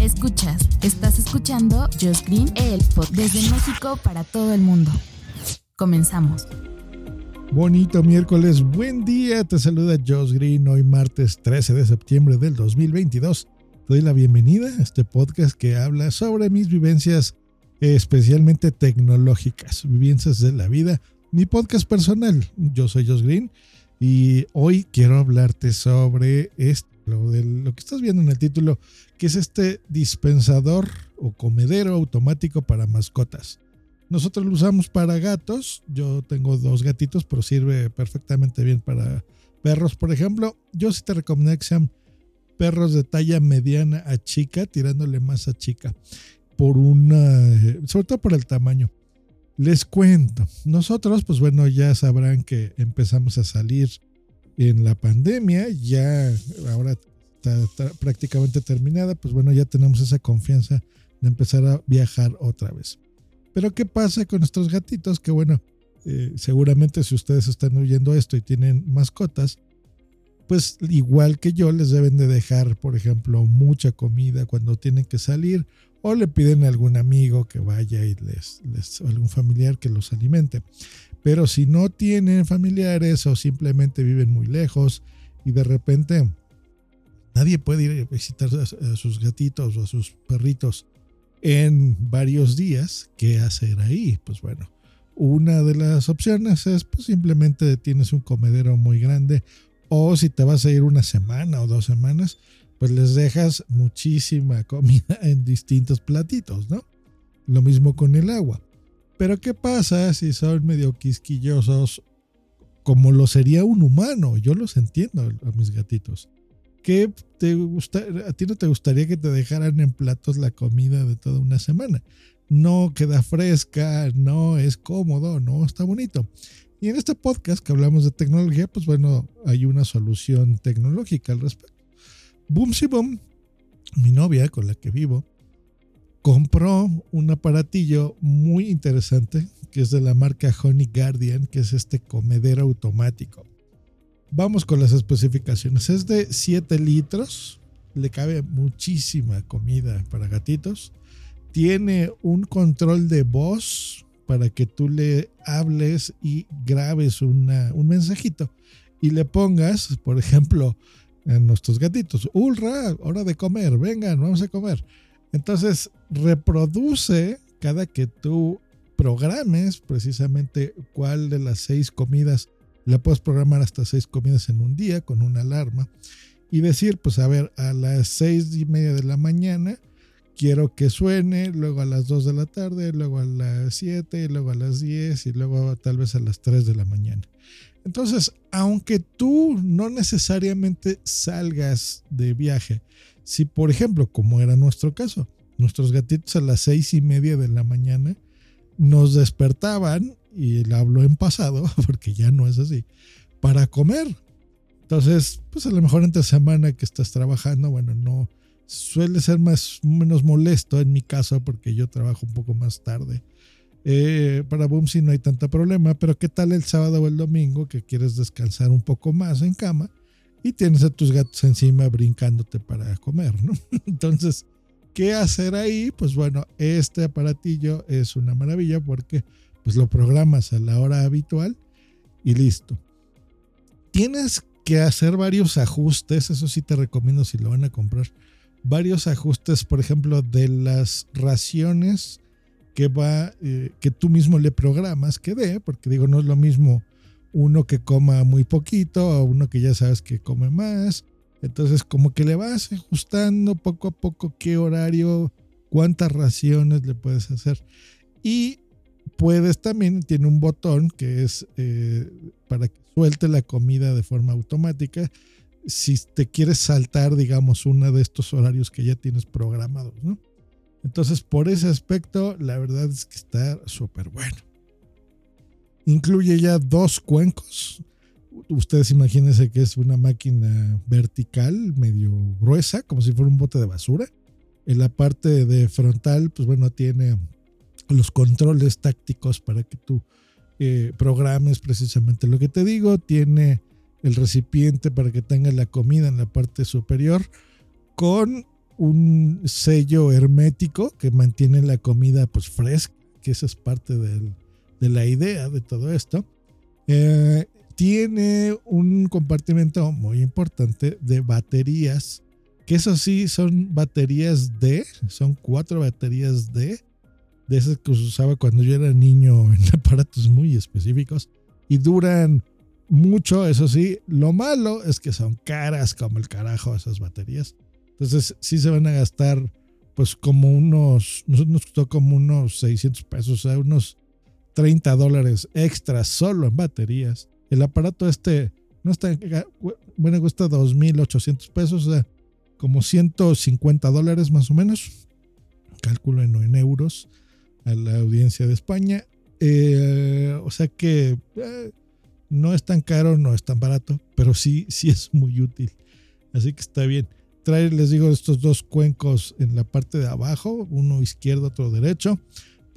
Escuchas, estás escuchando Just Green, el podcast desde México para todo el mundo. Comenzamos. Bonito miércoles, buen día, te saluda Josh Green hoy martes 13 de septiembre del 2022. Te doy la bienvenida a este podcast que habla sobre mis vivencias especialmente tecnológicas, vivencias de la vida, mi podcast personal. Yo soy Josh Green y hoy quiero hablarte sobre esto, lo, de lo que estás viendo en el título, que es este dispensador o comedero automático para mascotas. Nosotros lo usamos para gatos. Yo tengo dos gatitos, pero sirve perfectamente bien para perros. Por ejemplo, yo sí te recomiendo que sean perros de talla mediana a chica, tirándole más a chica. Por una, sobre todo por el tamaño. Les cuento, nosotros, pues bueno, ya sabrán que empezamos a salir en la pandemia, ya ahora está, está prácticamente terminada, pues bueno, ya tenemos esa confianza de empezar a viajar otra vez. Pero ¿qué pasa con nuestros gatitos? Que bueno, eh, seguramente si ustedes están oyendo esto y tienen mascotas, pues igual que yo les deben de dejar, por ejemplo, mucha comida cuando tienen que salir o le piden a algún amigo que vaya y les, les o algún familiar que los alimente. Pero si no tienen familiares o simplemente viven muy lejos y de repente nadie puede ir a visitar a sus gatitos o a sus perritos en varios días, ¿qué hacer ahí? Pues bueno, una de las opciones es pues simplemente tienes un comedero muy grande o si te vas a ir una semana o dos semanas, pues les dejas muchísima comida en distintos platitos, ¿no? Lo mismo con el agua. Pero ¿qué pasa si son medio quisquillosos como lo sería un humano? Yo los entiendo a mis gatitos. ¿qué te gusta, a ti no te gustaría que te dejaran en platos la comida de toda una semana? No queda fresca, no es cómodo, no está bonito. Y en este podcast que hablamos de tecnología, pues bueno, hay una solución tecnológica al respecto. Boom Si Boom, mi novia con la que vivo, compró un aparatillo muy interesante que es de la marca Honey Guardian, que es este comedero automático. Vamos con las especificaciones. Es de 7 litros. Le cabe muchísima comida para gatitos. Tiene un control de voz para que tú le hables y grabes una, un mensajito y le pongas, por ejemplo, a nuestros gatitos, ¡Ulra! Hora de comer, vengan, vamos a comer. Entonces reproduce cada que tú programes precisamente cuál de las seis comidas la puedes programar hasta seis comidas en un día con una alarma y decir, pues a ver, a las seis y media de la mañana quiero que suene, luego a las dos de la tarde, luego a las siete, luego a las diez y luego tal vez a las tres de la mañana. Entonces, aunque tú no necesariamente salgas de viaje, si por ejemplo, como era nuestro caso, nuestros gatitos a las seis y media de la mañana nos despertaban y le hablo en pasado, porque ya no es así, para comer. Entonces, pues a lo mejor entre semana que estás trabajando, bueno, no suele ser más menos molesto en mi caso porque yo trabajo un poco más tarde. Eh, para Boomsy no hay tanto problema, pero ¿qué tal el sábado o el domingo que quieres descansar un poco más en cama y tienes a tus gatos encima brincándote para comer, ¿no? Entonces, ¿qué hacer ahí? Pues bueno, este aparatillo es una maravilla porque pues lo programas a la hora habitual y listo. Tienes que hacer varios ajustes, eso sí te recomiendo si lo van a comprar, varios ajustes, por ejemplo, de las raciones que va, eh, que tú mismo le programas que dé, porque digo, no es lo mismo uno que coma muy poquito o uno que ya sabes que come más. Entonces, como que le vas ajustando poco a poco qué horario, cuántas raciones le puedes hacer. Y puedes también, tiene un botón que es eh, para que suelte la comida de forma automática. si te quieres saltar, digamos, uno de estos horarios que ya tienes programados, ¿no? Entonces, por ese aspecto, la verdad es que está súper bueno. Incluye ya dos cuencos. Ustedes imagínense que es una máquina vertical, medio gruesa, como si fuera un bote de basura. En la parte de frontal, pues bueno, tiene los controles tácticos para que tú eh, programes precisamente lo que te digo. Tiene el recipiente para que tenga la comida en la parte superior con un sello hermético que mantiene la comida pues fresca, que esa es parte de la idea de todo esto. Eh, tiene un compartimento muy importante de baterías, que eso sí son baterías D, son cuatro baterías D, de esas que se usaba cuando yo era niño en aparatos muy específicos, y duran mucho, eso sí. Lo malo es que son caras como el carajo esas baterías. Entonces sí se van a gastar pues como unos, nos costó como unos 600 pesos, o sea, unos 30 dólares extras solo en baterías. El aparato este no está, bueno, cuesta 2.800 pesos, o sea, como 150 dólares más o menos. Cálculo en, euros a la audiencia de España. Eh, o sea que eh, no es tan caro, no es tan barato, pero sí, sí es muy útil. Así que está bien. Trae, les digo, estos dos cuencos en la parte de abajo, uno izquierdo, otro derecho,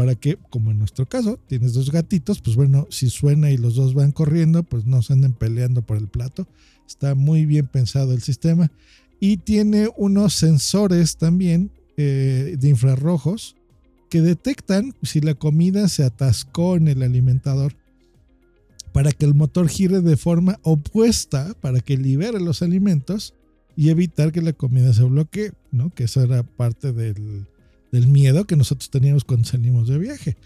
para que, como en nuestro caso, tienes dos gatitos, pues bueno, si suena y los dos van corriendo, pues no se anden peleando por el plato. Está muy bien pensado el sistema. Y tiene unos sensores también eh, de infrarrojos que detectan si la comida se atascó en el alimentador para que el motor gire de forma opuesta, para que libere los alimentos y evitar que la comida se bloquee, ¿no? Que eso era parte del, miedo que nosotros teníamos cuando salimos de viaje.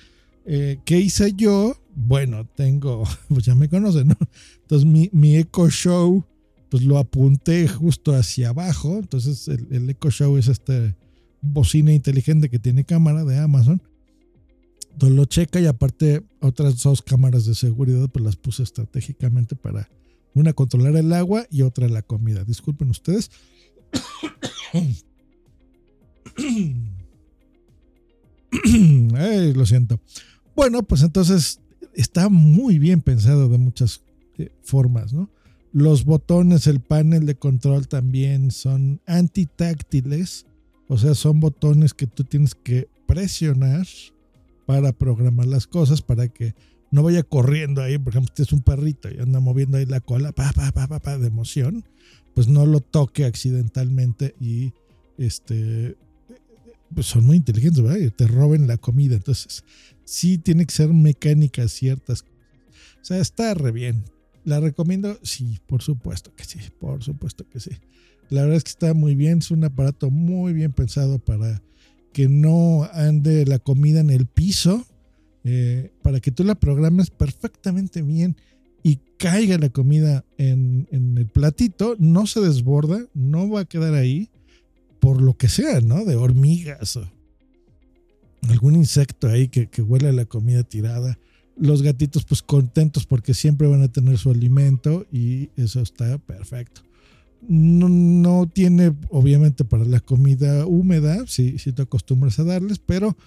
Eh, ¿Qué hice yo? Bueno, tengo, pues ya me conocen, ¿no? Entonces mi, mi Echo Show, pues lo apunté justo hacia abajo. Entonces el, el Echo Show es esta bocina inteligente que tiene cámara de Amazon lo checa y aparte otras dos cámaras de seguridad pues las puse estratégicamente para una controlar el agua y otra la comida. Disculpen ustedes. lo siento. Bueno, pues entonces está muy bien pensado de muchas eh, formas, ¿no? Los botones, el panel de control también son antitáctiles, o sea, son botones que tú tienes que presionar para programar las cosas para que no vaya corriendo ahí, por ejemplo, usted es un perrito y anda moviendo ahí la cola, pa, pa, pa, pa, pa, de emoción, pues no lo toque accidentalmente y este pues son muy inteligentes, ¿verdad? Y te roben la comida. Entonces, sí tiene que ser mecánica ciertas cosas. O sea, está re bien. ¿La recomiendo? Sí, por supuesto que sí, por supuesto que sí. La verdad es que está muy bien, es un aparato muy bien pensado para que no ande la comida en el piso, eh, para que tú la programes perfectamente bien y caiga la comida en, el platito, no se desborda, no va a quedar ahí, por lo que sea, ¿no? De hormigas o algún insecto ahí que, huele a la comida tirada. Los gatitos pues contentos porque siempre van a tener su alimento y eso está perfecto no, tiene, obviamente, para la comida húmeda, si, si te acostumbras a darles, pero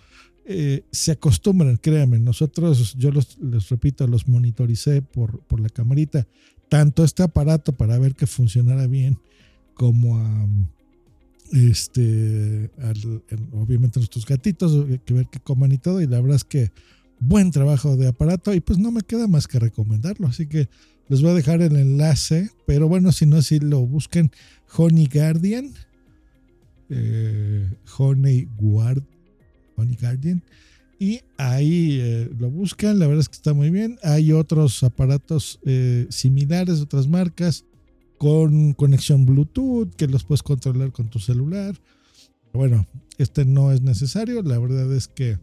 eh, se acostumbran, créanme. Nosotros, yo les repito, los monitoricé por, por la camarita, tanto este aparato para ver que funcionara bien, como a, este, obviamente nuestros gatitos, eh, que ver que coman y todo, y la verdad es que buen trabajo de aparato, y pues no me queda más que recomendarlo, así que les voy a dejar el enlace, pero bueno, si no, si lo busquen Honey Guardian. Eh, Honey Guard, Honey Guardian. Y ahí eh, lo buscan, la verdad es que está muy bien. Hay otros aparatos similares otras marcas con conexión Bluetooth que los puedes controlar con tu celular. Bueno, este no es necesario. La verdad es que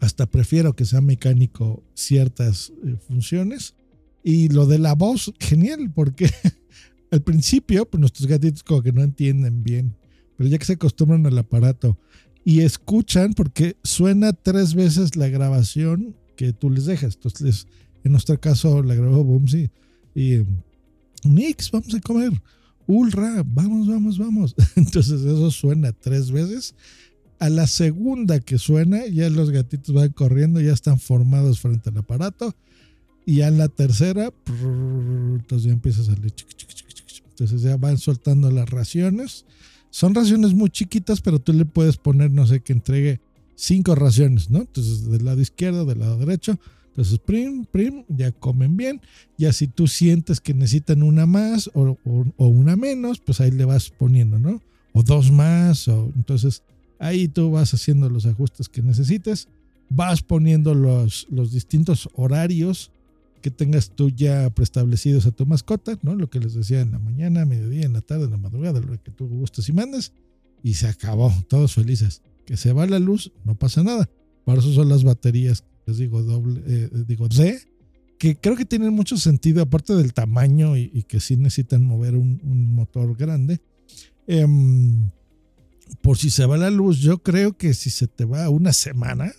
hasta prefiero que sea mecánico ciertas funciones. Y lo de la voz, genial, porque al principio, pues nuestros gatitos como que no entienden bien, pero ya que se acostumbran al aparato y escuchan, porque suena tres veces la grabación que tú les dejas. Entonces, en nuestro caso la grabó Boomsy y Nix, vamos a comer. Ulra, vamos, vamos, vamos. Entonces eso suena tres veces. A la segunda que suena, ya los gatitos van corriendo, ya están formados frente al aparato. Y a la tercera, entonces ya empieza a salir. Entonces ya van soltando las raciones. Son raciones muy chiquitas, pero tú le puedes poner, no sé, que entregue cinco raciones, ¿no? Entonces del lado izquierdo, del lado derecho. Entonces, prim, prim, ya comen bien. Ya si tú sientes que necesitan una más o, una menos, pues ahí le vas poniendo, ¿no? O dos más. O, entonces ahí tú vas haciendo los ajustes que necesites. Vas poniendo los, los distintos horarios que tengas tú ya preestablecidos a tu mascota, ¿no? Lo que les decía en la mañana, mediodía, en la tarde, en la madrugada, lo que tú gustes y mandes. Y se acabó, todos felices. Que se va la luz, no pasa nada. Para eso son las baterías digo doble, eh, digo D, que creo que tienen mucho sentido, aparte del tamaño y, que sí necesitan mover un, motor grande. Em, por si se va la luz, yo creo que si se te va una semana,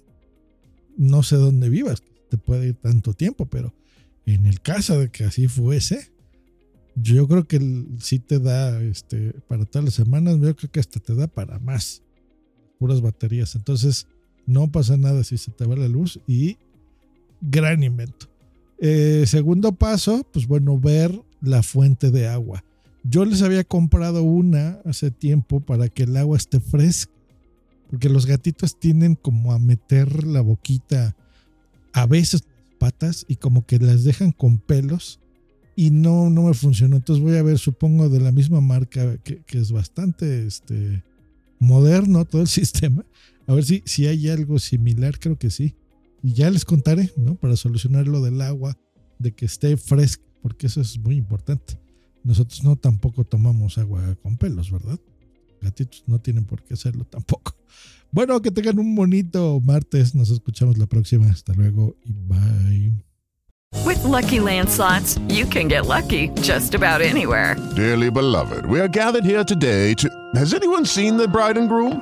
no sé dónde vivas, te puede ir tanto tiempo, pero en el caso de que así fuese, yo creo que sí te da este, para todas las semanas, yo creo que hasta te da para más, puras baterías. Entonces, no pasa nada si se te va la luz y gran invento. Eh, segundo paso, pues bueno, ver la fuente de agua. Yo les había comprado una hace tiempo para que el agua esté fresca, porque los gatitos tienden como a meter la boquita a veces patas y como que las dejan con pelos y no, no me funcionó. Entonces voy a ver, supongo de la misma marca que, que es bastante este, moderno todo el sistema. A ver si, si hay algo similar, creo que sí. Y ya les contaré, ¿no? Para solucionar lo del agua, de que esté fresca, porque eso es muy importante. Nosotros no tampoco tomamos agua con pelos, ¿verdad? Gatitos no tienen por qué hacerlo tampoco. Bueno, que tengan un bonito martes. Nos escuchamos la próxima. Hasta luego y bye. With lucky landslots, you can get lucky just about anywhere. Dearly beloved, we are gathered here today to. Has anyone seen the bride and groom?